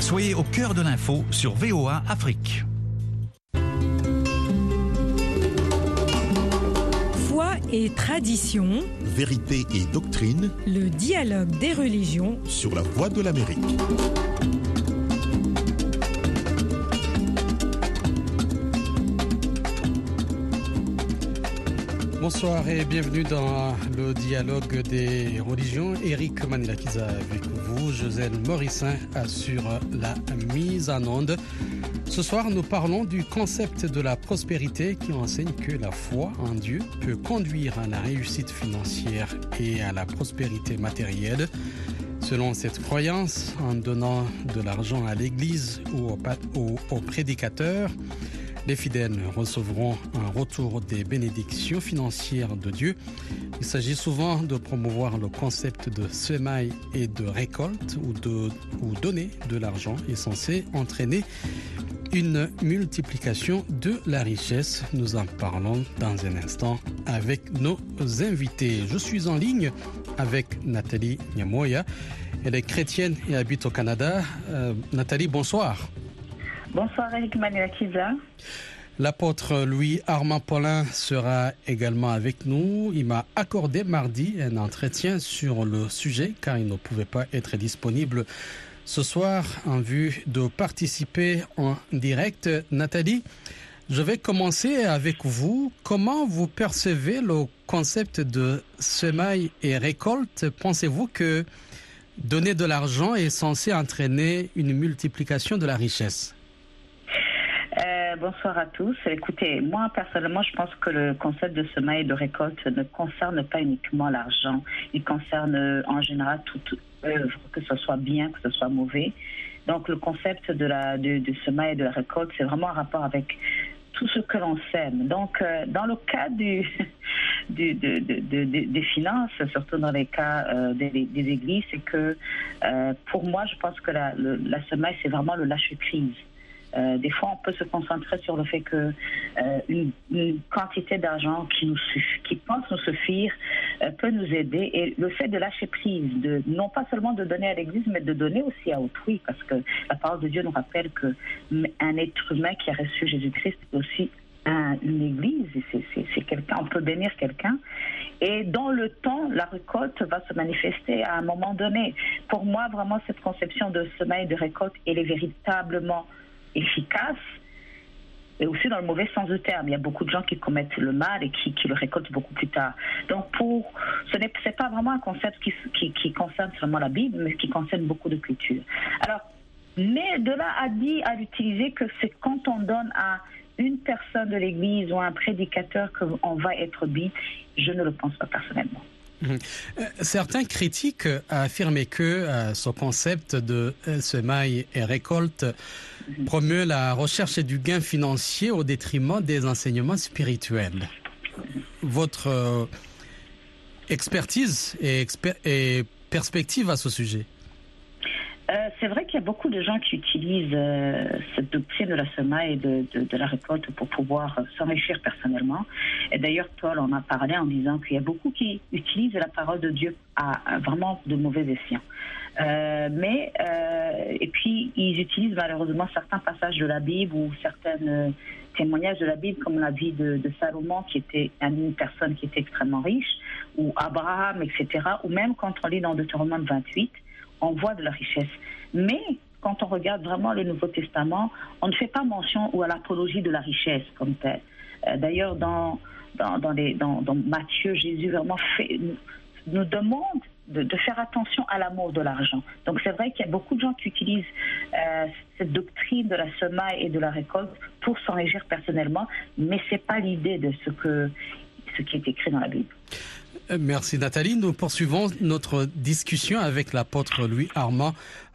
Soyez au cœur de l'info sur VOA Afrique. Foi et tradition, Vérité et doctrine le dialogue des religions. sur la voie de l'Amérique. Bonsoir et bienvenue dans le dialogue des religions. Eric Manilakiza avec vous. Josèle Morissin assure la mise en onde. Ce soir, nous parlons du concept de la prospérité qui enseigne que la foi en Dieu peut conduire à la réussite financière et à la prospérité matérielle. Selon cette croyance, en donnant de l'argent à l'Église ou au, pa- ou au prédicateur, les fidèles recevront un retour des bénédictions financières de Dieu. Il s'agit souvent de promouvoir le concept de semaille et de récolte ou, de, ou donner de l'argent est censé entraîner une multiplication de la richesse. Nous en parlons dans un instant avec nos invités. Je suis en ligne avec Nathalie Nyamoya. Elle est chrétienne et habite au Canada. Euh, Nathalie, bonsoir. Bonsoir Eric Manilakiza. L'apôtre Louis Armand Paulin sera également avec nous. Il m'a accordé mardi un entretien sur le sujet car il ne pouvait pas être disponible ce soir en vue de participer en direct. Nathalie, je vais commencer avec vous. Comment vous percevez le concept de semaille et récolte? Pensez-vous que donner de l'argent est censé entraîner une multiplication de la richesse? Euh, bonsoir à tous. Écoutez, moi personnellement, je pense que le concept de semaille et de récolte ne concerne pas uniquement l'argent. Il concerne euh, en général toute œuvre, que ce soit bien, que ce soit mauvais. Donc le concept de la de, de semaille et de la récolte, c'est vraiment en rapport avec tout ce que l'on sème. Donc, euh, dans le cas du, du- de- de- de- de- des finances, surtout dans les cas des, des églises, c'est que pour moi, je pense que la, le- la semaille, c'est vraiment le lâcher-prise. Euh, des fois, on peut se concentrer sur le fait que euh, quantité d'argent qui pense nous suffire, euh, peut nous aider. Et le fait de lâcher prise, de non pas seulement de donner à l'Église, mais de donner aussi à autrui, parce que la parole de Dieu nous rappelle que un être humain qui a reçu Jésus-Christ est aussi un- une Église. C'est, quelqu'un, on peut bénir quelqu'un. Et dans le temps, la récolte va se manifester à un moment donné. Pour moi, vraiment, cette conception de semaille de récolte, elle est véritablement efficace et aussi dans le mauvais sens du terme. Il y a beaucoup de gens qui commettent le mal et qui, le récoltent beaucoup plus tard. Donc, pour, ce n'est pas vraiment un concept qui, concerne seulement la Bible, mais qui concerne beaucoup de cultures. Alors, mais de là à dire, à l'utiliser que c'est quand on donne à une personne de l'Église ou à un prédicateur qu'on va être béni, je ne le pense pas personnellement. Euh, Certains critiques affirment que euh, ce concept de semaille et récolte promeut la recherche du gain financier au détriment des enseignements spirituels. Votre euh, expertise et, exper- et perspective à ce sujet Euh, c'est vrai qu'il y a beaucoup de gens qui utilisent euh, cette doctrine de la semaille et de, de, de la récolte pour pouvoir euh, s'enrichir personnellement. Et d'ailleurs, Paul en a parlé en disant qu'il y a beaucoup qui utilisent la parole de Dieu à, vraiment de mauvais escients. Euh, mais euh, et puis ils utilisent malheureusement certains passages de la Bible ou certains témoignages de la Bible, comme la vie de, de Salomon, qui était une personne qui était extrêmement riche, ou Abraham, etc. Ou même quand on lit dans Deutéronome 28, on voit de la richesse. Mais quand on regarde vraiment le Nouveau Testament, on ne fait pas mention ou à l'apologie de la richesse comme telle. Euh, D'ailleurs, dans, dans, dans, dans- dans Matthieu, Jésus vraiment nous, demande de, faire attention à l'amour de l'argent. Donc c'est vrai qu'il y a beaucoup de gens qui utilisent euh, cette doctrine de la semaille et de la récolte pour s'enrichir personnellement, mais c'est pas l'idée de ce que ce qui est écrit dans la Bible. Merci Nathalie. Nous poursuivons notre discussion avec l'apôtre Louis Armand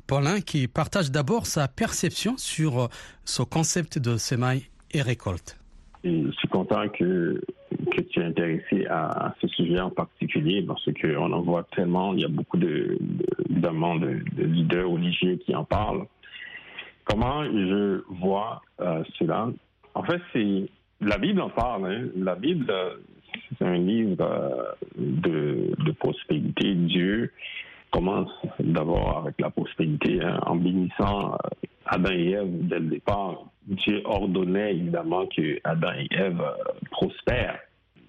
Paulin qui partage d'abord sa perception sur euh, ce concept de semaille et récolte. Je suis content que, tu es intéressé à, ce sujet en particulier parce qu'on en voit tellement, il y a beaucoup de, de, notamment de, de leaders religieux qui en parlent. Comment je vois euh, cela? En fait, c'est la Bible en parle. hein. La Bible, euh, c'est un livre euh, de, prospérité. Dieu commence d'abord avec la prospérité, hein, en bénissant euh, Adam et Ève dès le départ. Dieu ordonnait évidemment que Adam et Ève euh, prospèrent.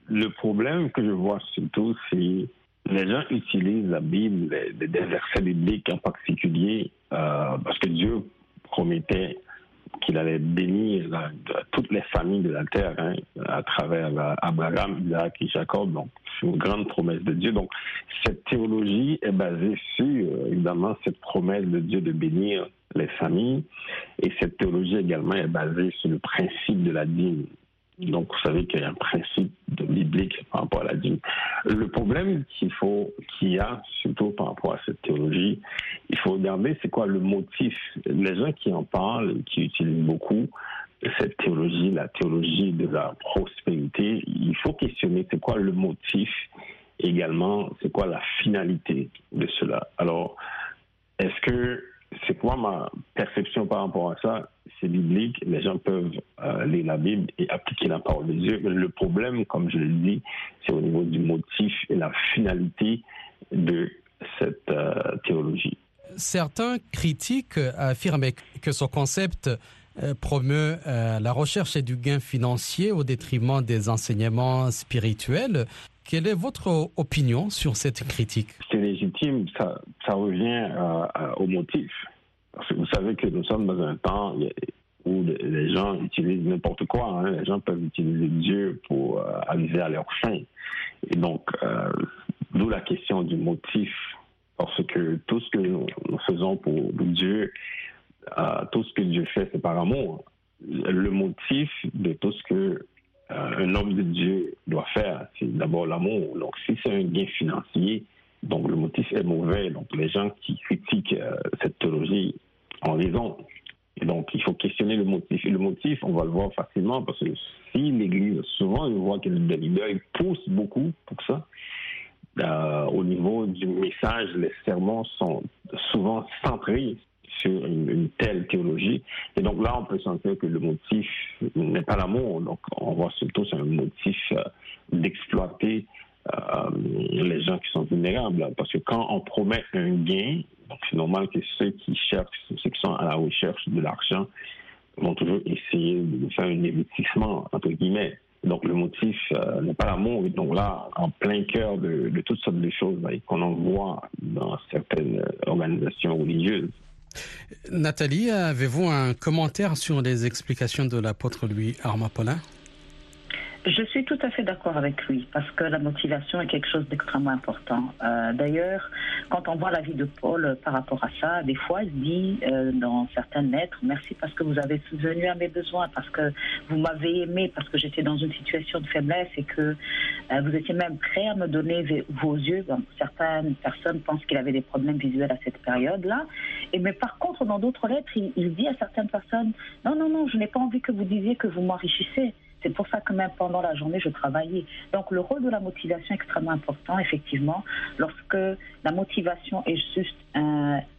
Le problème que je vois surtout, c'est les gens utilisent la Bible, des versets bibliques en particulier, parce que Dieu promettait qu'il allait bénir toutes les familles de la terre hein, à travers Abraham, Isaac et Jacob. Donc, c'est une grande promesse de Dieu. Donc, cette théologie est basée sur, évidemment, cette promesse de Dieu de bénir les familles. Et cette théologie également est basée sur le principe de la dîme. Donc, vous savez qu'il y a un principe de biblique par rapport à la dîme. Le problème qu'il faut, qu'il y a, surtout par rapport à cette théologie, il faut regarder c'est quoi le motif. Les gens qui en parlent, qui utilisent beaucoup cette théologie, la théologie de la prospérité, il faut questionner c'est quoi le motif également, c'est quoi la finalité de cela. Alors, est-ce que c'est quoi ma perception par rapport à ça? C'est biblique, les gens peuvent euh, lire la Bible et appliquer la parole de Dieu. Mais le problème, comme je l'ai dit, c'est au niveau du motif et la finalité de cette euh, théologie. Certains critiques affirment que ce concept euh, promeut la recherche et du gain financier au détriment des enseignements spirituels. Quelle est votre opinion sur cette critique? C'est légitime, ça, ça revient euh, euh, au motif. Parce que vous savez que nous sommes dans un temps où les gens utilisent n'importe quoi. Hein. Les gens peuvent utiliser Dieu pour euh, à leur fin. Et donc, d'où la question du motif. Parce que tout ce que nous, faisons pour Dieu, tout ce que Dieu fait, c'est par amour. Le motif de tout ce que euh, un homme de Dieu doit faire, c'est d'abord l'amour. Donc, si c'est un gain financier, donc le motif est mauvais. Donc, les gens qui critiquent euh, cette théologie ont raison. Et donc, il faut questionner le motif. Et le motif, on va le voir facilement parce que si l'Église, souvent, je vois que les leaders ils poussent beaucoup pour ça. Euh, au niveau du message, les sermons sont souvent centrés sur une, telle théologie. Et donc là, on peut sentir que le motif n'est pas l'amour. Donc on voit surtout c'est un motif euh, d'exploiter les gens qui sont vulnérables. Parce que quand on promet un gain, c'est normal que ceux qui cherchent, ceux qui sont à la recherche de l'argent, vont toujours essayer de faire un investissement, entre guillemets. Donc le motif euh, n'est pas l'amour. Donc là, en plein cœur de, de toutes sortes de choses qu'on en voit dans certaines organisations religieuses. Nathalie, avez-vous un commentaire sur les explications de l'apôtre Louis Armand Paulin? Je suis tout à fait d'accord avec lui parce que la motivation est quelque chose d'extrêmement important. Euh, d'ailleurs, quand on voit la vie de Paul par rapport à ça, des fois, il dit euh, dans certaines lettres Merci parce que vous avez souvenu à mes besoins, parce que vous m'avez aimé, parce que j'étais dans une situation de faiblesse et que euh, vous étiez même prêt à me donner vos yeux. certaines personnes pensent qu'il avait des problèmes visuels à cette période-là. Mais par contre, dans d'autres lettres, il, il dit à certaines personnes Non, non, non, je n'ai pas envie que vous disiez que vous m'enrichissez. C'est pour ça que même pendant la journée, je travaillais. Donc le rôle de la motivation est extrêmement important, effectivement, lorsque la motivation est juste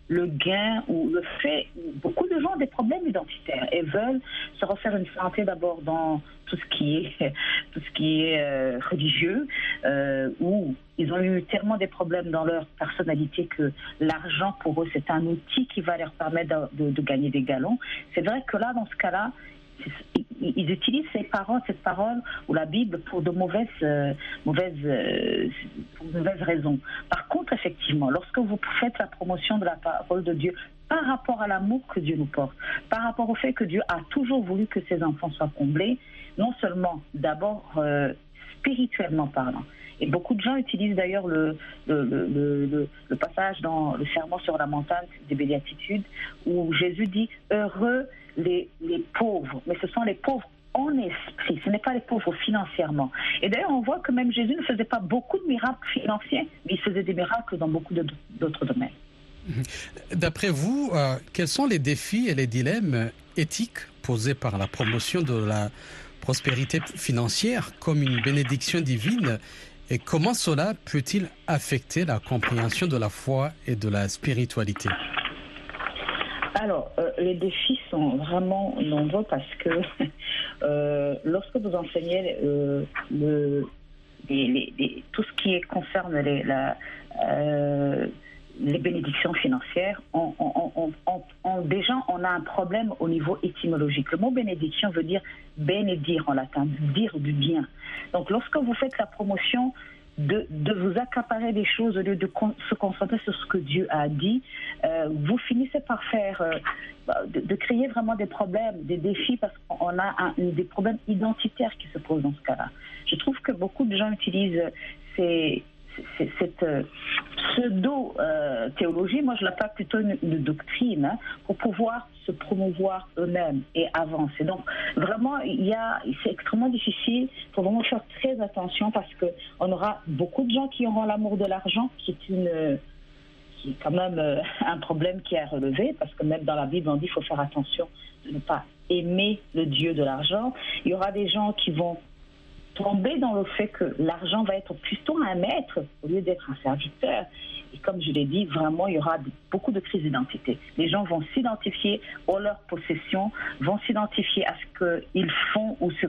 le gain ou le fait. Beaucoup de gens ont des problèmes identitaires et veulent se refaire une santé d'abord dans tout ce qui est, tout ce qui est euh, religieux, euh, où ils ont eu tellement des problèmes dans leur personnalité que l'argent pour eux c'est un outil qui va leur permettre de gagner des galons. C'est vrai que là, dans ce cas-là, ils utilisent cette parole ou la Bible pour de mauvaises, euh, mauvaises, euh, mauvaises raisons. Par contre, effectivement, lorsque vous faites la promotion de la parole de Dieu par rapport à l'amour que Dieu nous porte, par rapport au fait que Dieu a toujours voulu que ses enfants soient comblés, non seulement d'abord euh, spirituellement parlant, et beaucoup de gens utilisent d'ailleurs le, passage dans le serment sur la montagne des béatitudes où Jésus dit Heureux les, les pauvres, mais ce sont les pauvres en esprit, ce n'est pas les pauvres financièrement. Et d'ailleurs, on voit que même Jésus ne faisait pas beaucoup de miracles financiers, mais il faisait des miracles dans beaucoup d'autres domaines. D'après vous, euh, quels sont les défis et les dilemmes éthiques posés par la promotion de la prospérité financière comme une bénédiction divine et comment cela peut-il affecter la compréhension de la foi et de la spiritualité? Alors, euh, les défis sont vraiment nombreux parce que euh, lorsque vous enseignez euh, tout ce qui concerne la, les bénédictions financières, on, déjà on a un problème au niveau étymologique. Le mot bénédiction veut dire bénédire en latin, dire du bien. Donc lorsque vous faites la promotion de, vous accaparer des choses au lieu de se concentrer sur ce que Dieu a dit, euh, vous finissez par faire, euh, bah, de, créer vraiment des problèmes, des défis, parce qu'on a des problèmes identitaires qui se posent dans ce cas-là. Je trouve que beaucoup de gens utilisent ces, cette euh, pseudo-théologie, moi je l'appelle plutôt une, doctrine, hein, pour pouvoir se promouvoir eux-mêmes et avancer. Donc vraiment, c'est extrêmement difficile. Il faut vraiment faire très attention parce qu'on aura beaucoup de gens qui auront l'amour de l'argent, qui est une qui est quand même euh, un problème qui est à relever, parce que même dans la Bible, on dit qu'il faut faire attention de ne pas aimer le Dieu de l'argent. Il y aura des gens qui vont tomber dans le fait que l'argent va être plutôt un maître au lieu d'être un serviteur. Et comme je l'ai dit, vraiment, il y aura beaucoup de crises d'identité. Les gens vont s'identifier à leur possession, vont s'identifier à ce qu'ils font ou ce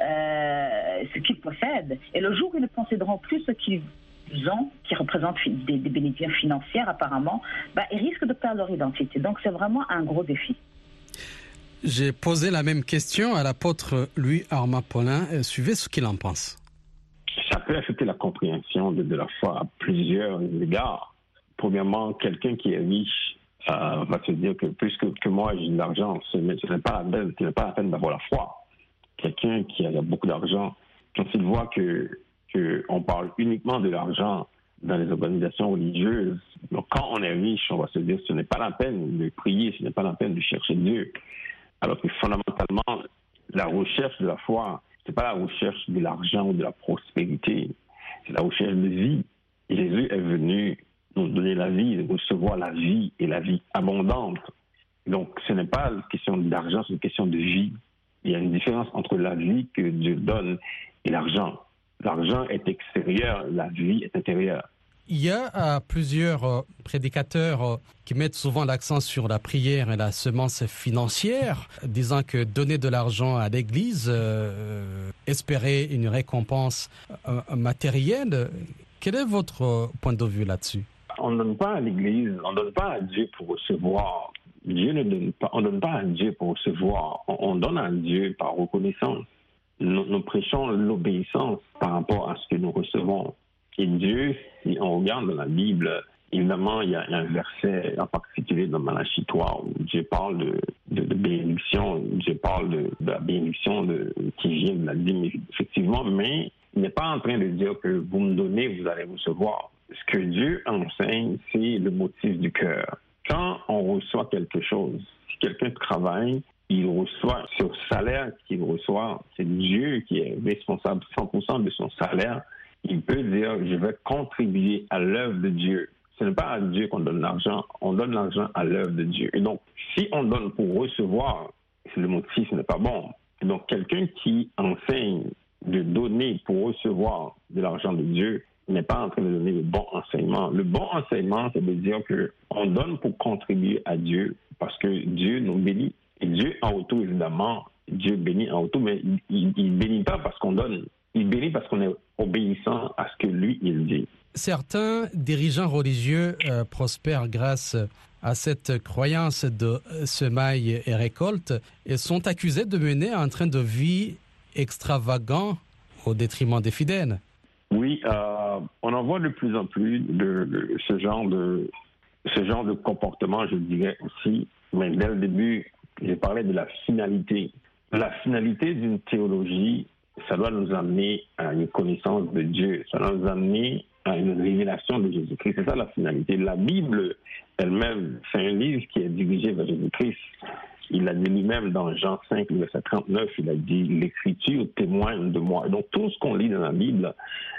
euh, qu'ils possèdent. Et le jour où ils ne posséderont plus ce qu'ils ont, qui représentent des, des bénéfices financiers apparemment, bah, ils risquent de perdre leur identité. Donc c'est vraiment un gros défi. J'ai posé la même question à l'apôtre Louis Armand Paulin. Euh, suivez ce qu'il en pense. Ça peut affecter la compréhension de, la foi à plusieurs égards. Premièrement, quelqu'un qui est riche euh, va se dire que puisque que moi j'ai de l'argent, ce n'est pas, la pas la peine d'avoir la foi. Quelqu'un qui a beaucoup d'argent, quand il voit que, que parle uniquement de l'argent dans les organisations religieuses, donc quand on est riche, on va se dire que ce n'est pas la peine de prier, ce n'est pas la peine de chercher Dieu. Alors que fondamentalement, la recherche de la foi, ce n'est pas la recherche de l'argent ou de la prospérité, c'est la recherche de vie. Jésus est venu nous donner la vie, recevoir la vie et la vie abondante. Donc ce n'est pas une question d'argent, c'est une question de vie. Il y a une différence entre la vie que Dieu donne et l'argent. L'argent est extérieur, la vie est intérieure. Il y a euh, plusieurs euh, prédicateurs euh, qui mettent souvent l'accent sur la prière et la semence financière, disant que donner de l'argent à l'Église, espérer une récompense matérielle. Quel est votre point de vue là-dessus? On ne donne pas à l'Église, on ne donne pas à Dieu pour recevoir. Dieu ne donne pas, on ne donne pas à Dieu pour recevoir, on, donne à Dieu par reconnaissance. nous prêchons l'obéissance par rapport à ce que nous recevons. Et Dieu, si on regarde dans la Bible, évidemment, il y, a, un verset en particulier dans Malachie 3 où Dieu parle de, bénédiction, Dieu parle de, la bénédiction qui vient de la dîme, effectivement, mais il n'est pas en train de dire que vous me donnez, vous allez recevoir. Ce que Dieu enseigne, c'est le motif du cœur. Quand on reçoit quelque chose, si quelqu'un travaille, il reçoit sur salaire qu'il reçoit, c'est Dieu qui est responsable 100% de son salaire il peut dire, je vais contribuer à l'œuvre de Dieu. Ce n'est pas à Dieu qu'on donne l'argent, on donne l'argent à l'œuvre de Dieu. Et donc, si on donne pour recevoir, le motif n'est pas bon. Et donc, quelqu'un qui enseigne de donner pour recevoir de l'argent de Dieu n'est pas en train de donner le bon enseignement. Le bon enseignement, c'est de dire que on donne pour contribuer à Dieu parce que Dieu nous bénit. Et Dieu, en retour, évidemment, Dieu bénit en retour, mais il ne bénit pas parce qu'on donne. Il bénit parce qu'on est obéissant à ce que lui, il dit. Certains dirigeants religieux euh, prospèrent grâce à cette croyance de semaille et récolte et sont accusés de mener un train de vie extravagant au détriment des fidèles. Oui, euh, on en voit de plus en plus de, ce genre de ce genre de comportement, je dirais aussi. Mais dès le début, j'ai parlé de la finalité. La finalité d'une théologie, ça doit nous amener à une connaissance de Dieu, ça doit nous amener à une révélation de Jésus-Christ. C'est ça la finalité. La Bible elle-même, c'est un livre qui est dirigé vers Jésus-Christ. Il l'a dit lui-même dans Jean 5, verset 39, il a dit L'Écriture témoigne de moi. donc tout ce qu'on lit dans la Bible,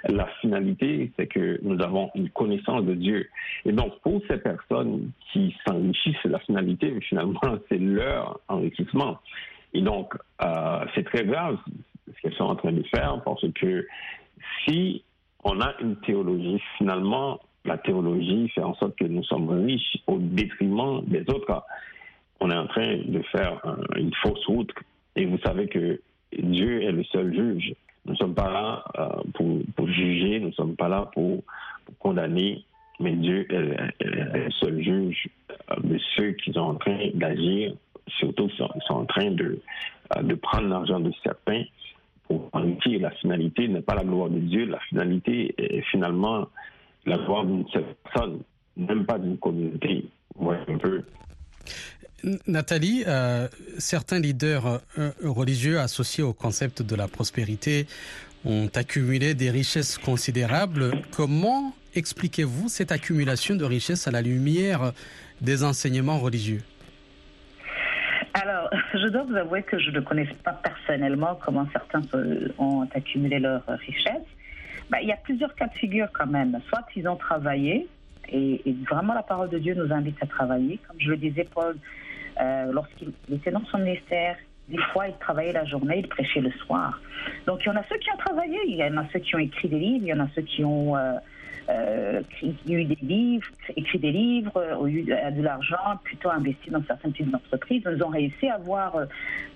la finalité, c'est que nous avons une connaissance de Dieu. Et donc pour ces personnes qui s'enrichissent, la finalité, finalement, c'est leur enrichissement. Et donc, euh, c'est très grave ce qu'elles sont en train de faire, parce que si on a une théologie, finalement, la théologie fait en sorte que nous sommes riches au détriment des autres. On est en train de faire une fausse route. Et vous savez que Dieu est le seul juge. Nous ne sommes pas là euh, pour, juger, nous ne sommes pas là pour, condamner. mais Dieu est, le seul juge de ceux qui sont en train d'agir, surtout qui sont, en train de, de prendre l'argent de certains pour La finalité n'est pas la gloire de Dieu, la finalité est finalement la gloire d'une seule personne, même pas d'une communauté. Un peu. Nathalie, euh, certains leaders euh, religieux associés au concept de la prospérité ont accumulé des richesses considérables. Comment expliquez-vous cette accumulation de richesses à la lumière des enseignements religieux? Alors, je dois vous avouer que je ne connais pas personnellement comment certains ont accumulé leurs richesses. Bah, il y a plusieurs cas de figure quand même. Soit ils ont travaillé, et, vraiment la parole de Dieu nous invite à travailler. Comme je le disais, Paul, euh, lorsqu'il était dans son ministère, des fois, il travaillait la journée, il prêchait le soir. Donc, il y en a ceux qui ont travaillé, il y en a ceux qui ont écrit des livres, il y en a ceux qui ont euh, euh, eu des livres, écrit des livres, ont eu de, l'argent, plutôt investi dans certaines petites entreprises. Ils ont réussi à avoir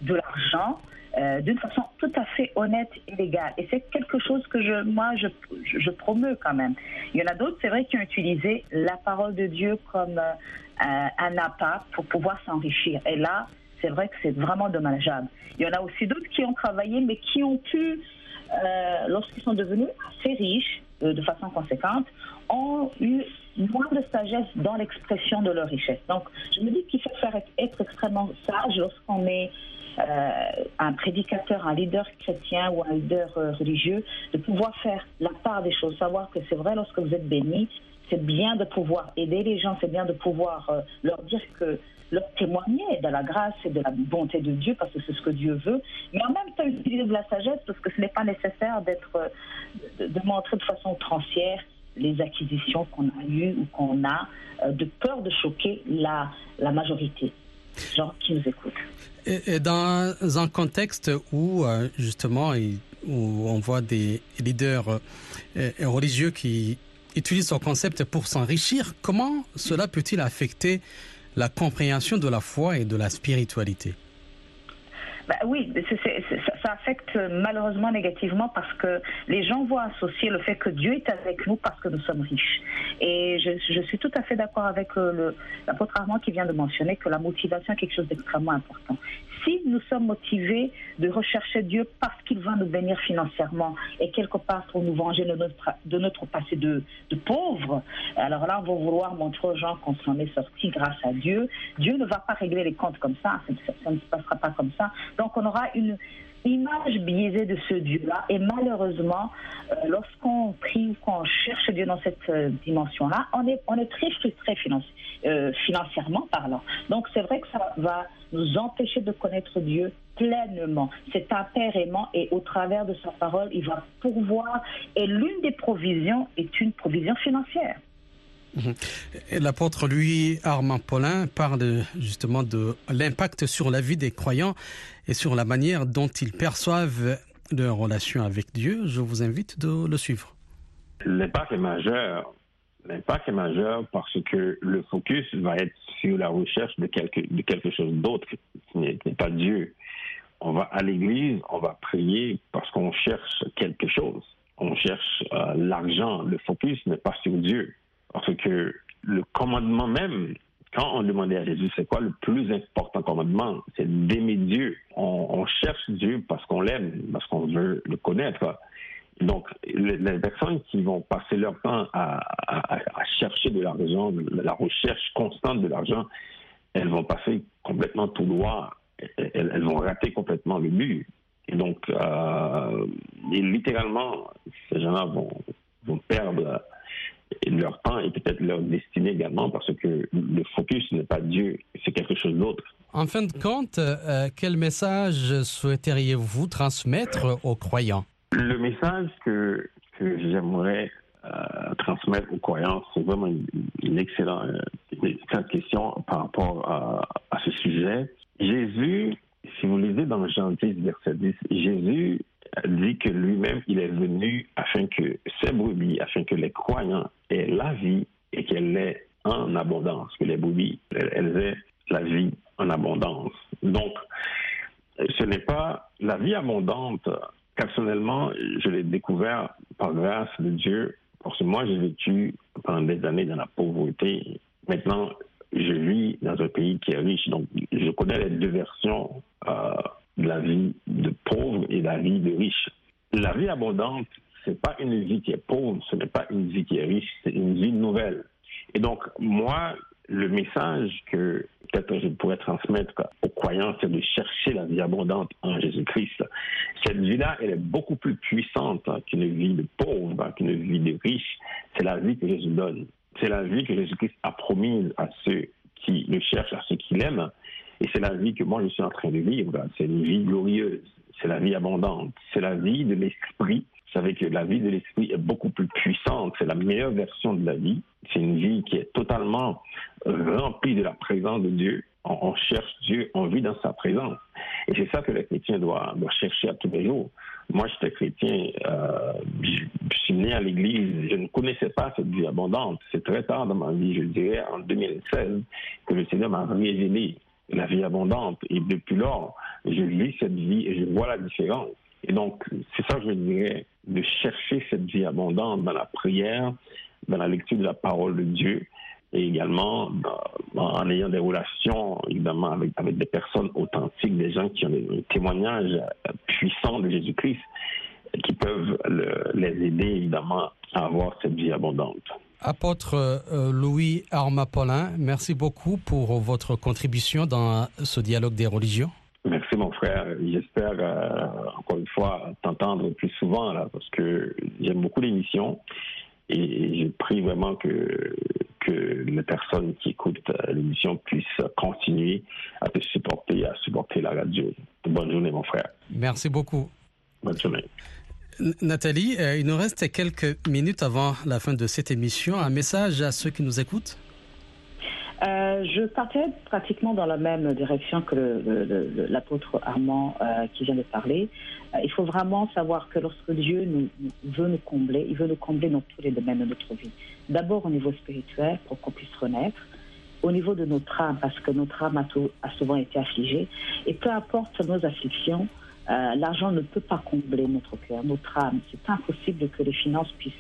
de l'argent euh, d'une façon tout à fait honnête et légale. Et c'est quelque chose que je, moi, je, je, quand même. Il y en a d'autres, c'est vrai, qui ont utilisé la parole de Dieu comme euh, un appât pour pouvoir s'enrichir. Et là, c'est vrai que c'est vraiment dommageable. Il y en a aussi d'autres qui ont travaillé, mais qui ont pu, euh, lorsqu'ils sont devenus assez riches, de façon conséquente, ont eu moins de sagesse dans l'expression de leur richesse. Donc, je me dis qu'il faut faire être extrêmement sage lorsqu'on est euh, un prédicateur, un leader chrétien ou un leader euh, religieux, de pouvoir faire la part des choses, savoir que c'est vrai lorsque vous êtes béni, c'est bien de pouvoir aider les gens, c'est bien de pouvoir euh, leur dire que leur témoigner de la grâce et de la bonté de Dieu parce que c'est ce que Dieu veut, mais en même temps utiliser de la sagesse parce que ce n'est pas nécessaire d'être de, montrer de façon transière les acquisitions qu'on a eues ou qu'on a, de peur de choquer la, la majorité, gens qui nous écoutent. Et, dans un contexte où, euh, justement, où on voit des leaders euh, religieux qui utilisent ce concept pour s'enrichir, comment cela peut-il affecter la compréhension de la foi et de la spiritualité. Bah oui, ça affecte malheureusement négativement parce que les gens vont associer le fait que Dieu est avec nous parce que nous sommes riches. Et je, suis tout à fait d'accord avec euh, l'apôtre Armand qui vient de mentionner que la motivation est quelque chose d'extrêmement important si nous sommes motivés de rechercher Dieu parce qu'il va nous bénir financièrement et quelque part pour nous venger de notre, de notre passé de, de pauvre, alors là, on va vouloir montrer aux gens qu'on s'en est sorti grâce à Dieu. Dieu ne va pas régler les comptes comme ça, ça, ne se passera pas comme ça. Donc on aura une image biaisée de ce Dieu-là. Et malheureusement, euh, lorsqu'on prie ou qu'on cherche Dieu dans cette euh, dimension-là, on est, on est très frustré euh, financièrement parlant. Donc c'est vrai que ça va nous empêcher de connaître Dieu pleinement. C'est un aimant et au travers de sa parole, il va pourvoir. Et l'une des provisions est une provision financière. Mhm. L'apôtre Louis Armand Paulin parle justement de l'impact sur la vie des croyants et sur la manière dont ils perçoivent leur relation avec Dieu. Je vous invite de le suivre. L'impact est majeur. L'impact est majeur parce que le focus va être sur la recherche de quelque, de quelque chose d'autre qui n'est pas Dieu. On va à l'église, on va prier parce qu'on cherche quelque chose. On cherche euh, l'argent. Le focus n'est pas sur Dieu. Parce que le commandement même, quand on demandait à Jésus, c'est quoi le plus important commandement? C'est d'aimer Dieu. On, cherche Dieu parce qu'on l'aime, parce qu'on veut le connaître. Donc, les, personnes qui vont passer leur temps à, chercher de l'argent, la recherche constante de l'argent, elles vont passer complètement tout droit. Elles, vont rater complètement le but. Et donc, euh, littéralement, ces gens-là vont perdre leur temps et peut-être leur destinée également parce que le focus n'est pas Dieu, c'est quelque chose d'autre. En fin de compte, euh, quel message souhaiteriez-vous transmettre aux croyants? Le message que, que j'aimerais euh, transmettre aux croyants, c'est vraiment une, excellente, question par rapport à, à ce sujet. Jésus, si vous lisez dans Jean 10, verset 10, Jésus dit que lui-même, il est venu afin que ses brebis, afin que les croyants aient la vie et qu'elle l'ait en abondance, que les brebis, elles aient la vie en abondance. Donc, ce n'est pas la vie abondante. Personnellement, je l'ai découvert par grâce de Dieu, parce que moi, j'ai vécu pendant des années dans la pauvreté. Maintenant, je vis dans un pays qui est riche, donc je connais les deux versions euh, la vie de pauvre et de la vie de riche. La vie abondante, c'est pas une vie qui est pauvre, ce n'est pas une vie qui est riche, c'est une vie nouvelle. Et donc, moi, le message que peut-être je pourrais transmettre aux croyants, c'est de chercher la vie abondante en Jésus-Christ. Cette vie-là, elle est beaucoup plus puissante qu'une vie de pauvre, qu'une vie de riche. C'est la vie que Jésus donne. C'est la vie que Jésus-Christ a promise à ceux qui le cherchent, à ceux qui l'aiment. Et c'est la vie que moi je suis en train de vivre. C'est une vie glorieuse. C'est la vie abondante. C'est la vie de l'esprit. Vous savez que la vie de l'esprit est beaucoup plus puissante. C'est la meilleure version de la vie. C'est une vie qui est totalement remplie de la présence de Dieu. On, cherche Dieu, on vit dans sa présence. Et c'est ça que les chrétiens doivent, chercher à tous les jours. Moi, j'étais chrétien, euh, je, suis né à l'église, je ne connaissais pas cette vie abondante. C'est très tard dans ma vie, je dirais en 2016, que le Seigneur m'a révélé la vie abondante. Et depuis lors, je vis cette vie et je vois la différence. Et donc, c'est ça que je dirais, de chercher cette vie abondante dans la prière, dans la lecture de la parole de Dieu, et également en ayant des relations, évidemment, avec, avec, des personnes authentiques, des gens qui ont des témoignages puissants de Jésus-Christ, qui peuvent les aider, évidemment, à avoir cette vie abondante. Apôtre euh, Louis Armapolin, merci beaucoup pour votre contribution dans ce dialogue des religions. Merci mon frère. J'espère euh, encore une fois t'entendre plus souvent là parce que j'aime beaucoup l'émission et je prie vraiment que que les personnes qui écoutent euh, l'émission puissent continuer à te supporter à supporter la radio. Bonne journée mon frère. Merci beaucoup. Bonne journée. Nathalie, euh, il nous reste quelques minutes avant la fin de cette émission. Un message à ceux qui nous écoutent euh, je partais pratiquement dans la même direction que l'apôtre Armand euh, qui vient de parler. il faut vraiment savoir que lorsque Dieu nous, veut nous combler, il veut nous combler dans tous les domaines de notre vie. D'abord au niveau spirituel pour qu'on puisse renaître, au niveau de notre âme parce que notre âme a, a souvent été affligée. Et peu importe nos afflictions, euh, l'argent ne peut pas combler notre cœur, notre âme. C'est impossible que les finances puissent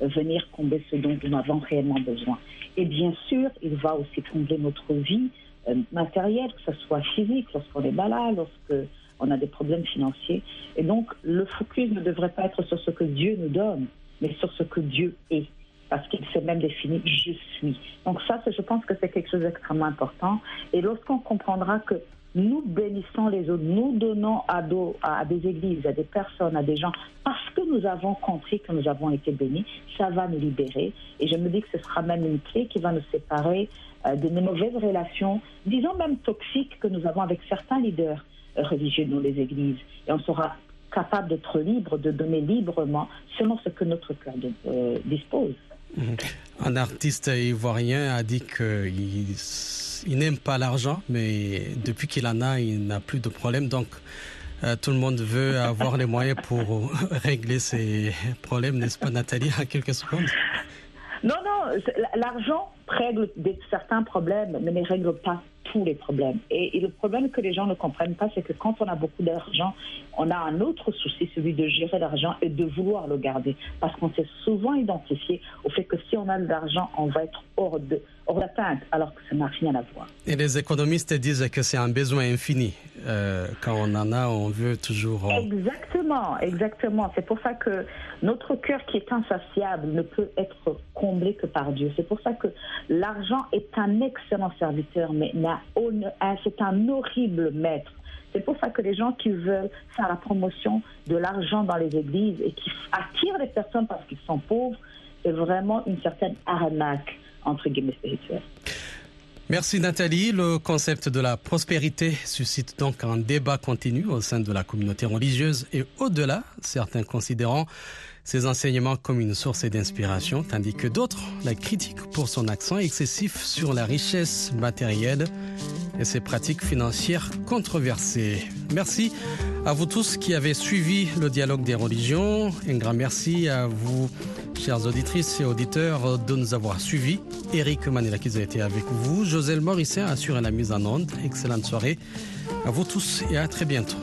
venir combler ce dont nous avons réellement besoin. Et bien sûr, il va aussi combler notre vie euh, matérielle, que ce soit physique, lorsqu'on est malade, lorsqu'on a des problèmes financiers. Et donc, le focus ne devrait pas être sur ce que Dieu nous donne, mais sur ce que Dieu est. Parce qu'il s'est même défini je suis. Donc ça, je pense que c'est quelque chose d'extrêmement important. Et lorsqu'on comprendra que nous bénissons les autres, nous donnons à, des églises, à des personnes, à des gens, parce que nous avons compris que nous avons été bénis, ça va nous libérer. Et je me dis que ce sera même une clé qui va nous séparer euh, de nos mauvaises relations, disons même toxiques, que nous avons avec certains leaders religieux dans les églises. Et on sera capable d'être libre, de donner librement selon ce que notre cœur euh, dispose. Un artiste ivoirien a dit qu'il il n'aime pas l'argent, mais depuis qu'il en a, il n'a plus de problème. Donc, euh, tout le monde veut avoir les moyens pour régler ses problèmes, n'est-ce pas, Nathalie, en quelques secondes? L'argent règle certains problèmes, mais ne règle pas tous les problèmes. Et, le problème que les gens ne comprennent pas, c'est que quand on a beaucoup d'argent, on a un autre souci, celui de gérer l'argent et de vouloir le garder. Parce qu'on s'est souvent identifié au fait que si on a de l'argent, on va être hors de hors d'atteinte, alors que ça n'a rien à voir. Et les économistes disent que c'est un besoin infini. Euh, quand on en a, on veut toujours. Euh, exactement, exactement. C'est pour ça que notre cœur qui est insatiable ne peut être comblé que par Dieu. C'est pour ça que l'argent est un excellent serviteur, mais c'est un horrible maître. C'est pour ça que les gens qui veulent faire la promotion de l'argent dans les églises et qui attirent les personnes parce qu'ils sont pauvres, c'est vraiment une certaine arnaque, entre guillemets, spirituelle. Merci Nathalie. Le concept de la prospérité suscite donc un débat continu au sein de la communauté religieuse et au-delà, certains considérant ces enseignements comme une source d'inspiration, tandis que d'autres la critiquent pour son accent excessif sur la richesse matérielle et ses pratiques financières controversées. Merci à vous tous qui avez suivi le dialogue des religions. Un grand merci à vous, chères auditrices et auditeurs, de nous avoir suivis. Eric Manilakis a été avec vous. Joselle Morisset assure la mise en onde. Excellente soirée à vous tous et à très bientôt.